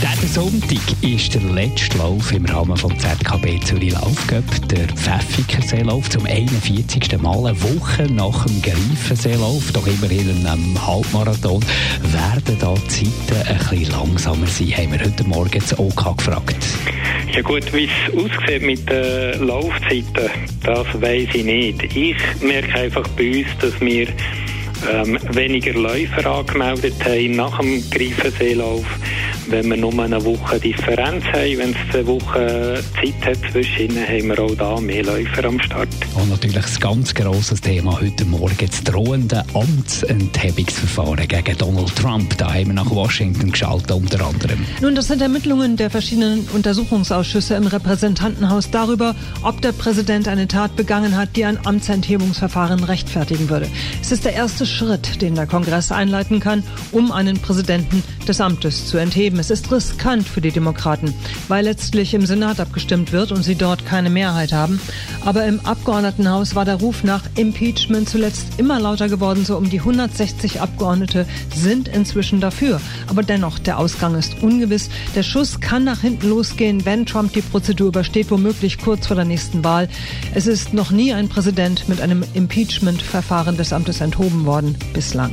Diesen Sonntag ist der letzte Lauf im Rahmen vom ZKB Zürich Laufcup, der Pfäffikerseelauf, zum 41. Mal, eine Woche nach dem Greifenseelauf, doch immerhin in einem Halbmarathon, werden da die Zeiten ein bisschen langsamer sein, haben wir heute Morgen zu OK gefragt. Ja gut, wie es aussieht mit den Laufzeiten, das weiß ich nicht. Ich merke einfach bei uns, dass wir ähm, weniger Läufer angemeldet haben nach dem Greifenseelauf wenn wir nur eine Woche Differenz haben, wenn es eine Woche Zeit hat zwischen haben wir auch da mehr Läufer am Start. Und natürlich ein ganz grosses Thema heute Morgen, das drohende Amtsenthebungsverfahren gegen Donald Trump. Da haben wir nach Washington geschaltet, unter anderem. Nun, das sind Ermittlungen der verschiedenen Untersuchungsausschüsse im Repräsentantenhaus darüber, ob der Präsident eine Tat begangen hat, die ein Amtsenthebungsverfahren rechtfertigen würde. Es ist der erste Schritt, den der Kongress einleiten kann, um einen Präsidenten des Amtes zu entheben. Es ist riskant für die Demokraten, weil letztlich im Senat abgestimmt wird und sie dort keine Mehrheit haben. Aber im Abgeordnetenhaus war der Ruf nach Impeachment zuletzt immer lauter geworden. So um die 160 Abgeordnete sind inzwischen dafür. Aber dennoch, der Ausgang ist ungewiss. Der Schuss kann nach hinten losgehen, wenn Trump die Prozedur übersteht, womöglich kurz vor der nächsten Wahl. Es ist noch nie ein Präsident mit einem Impeachment-Verfahren des Amtes enthoben worden bislang.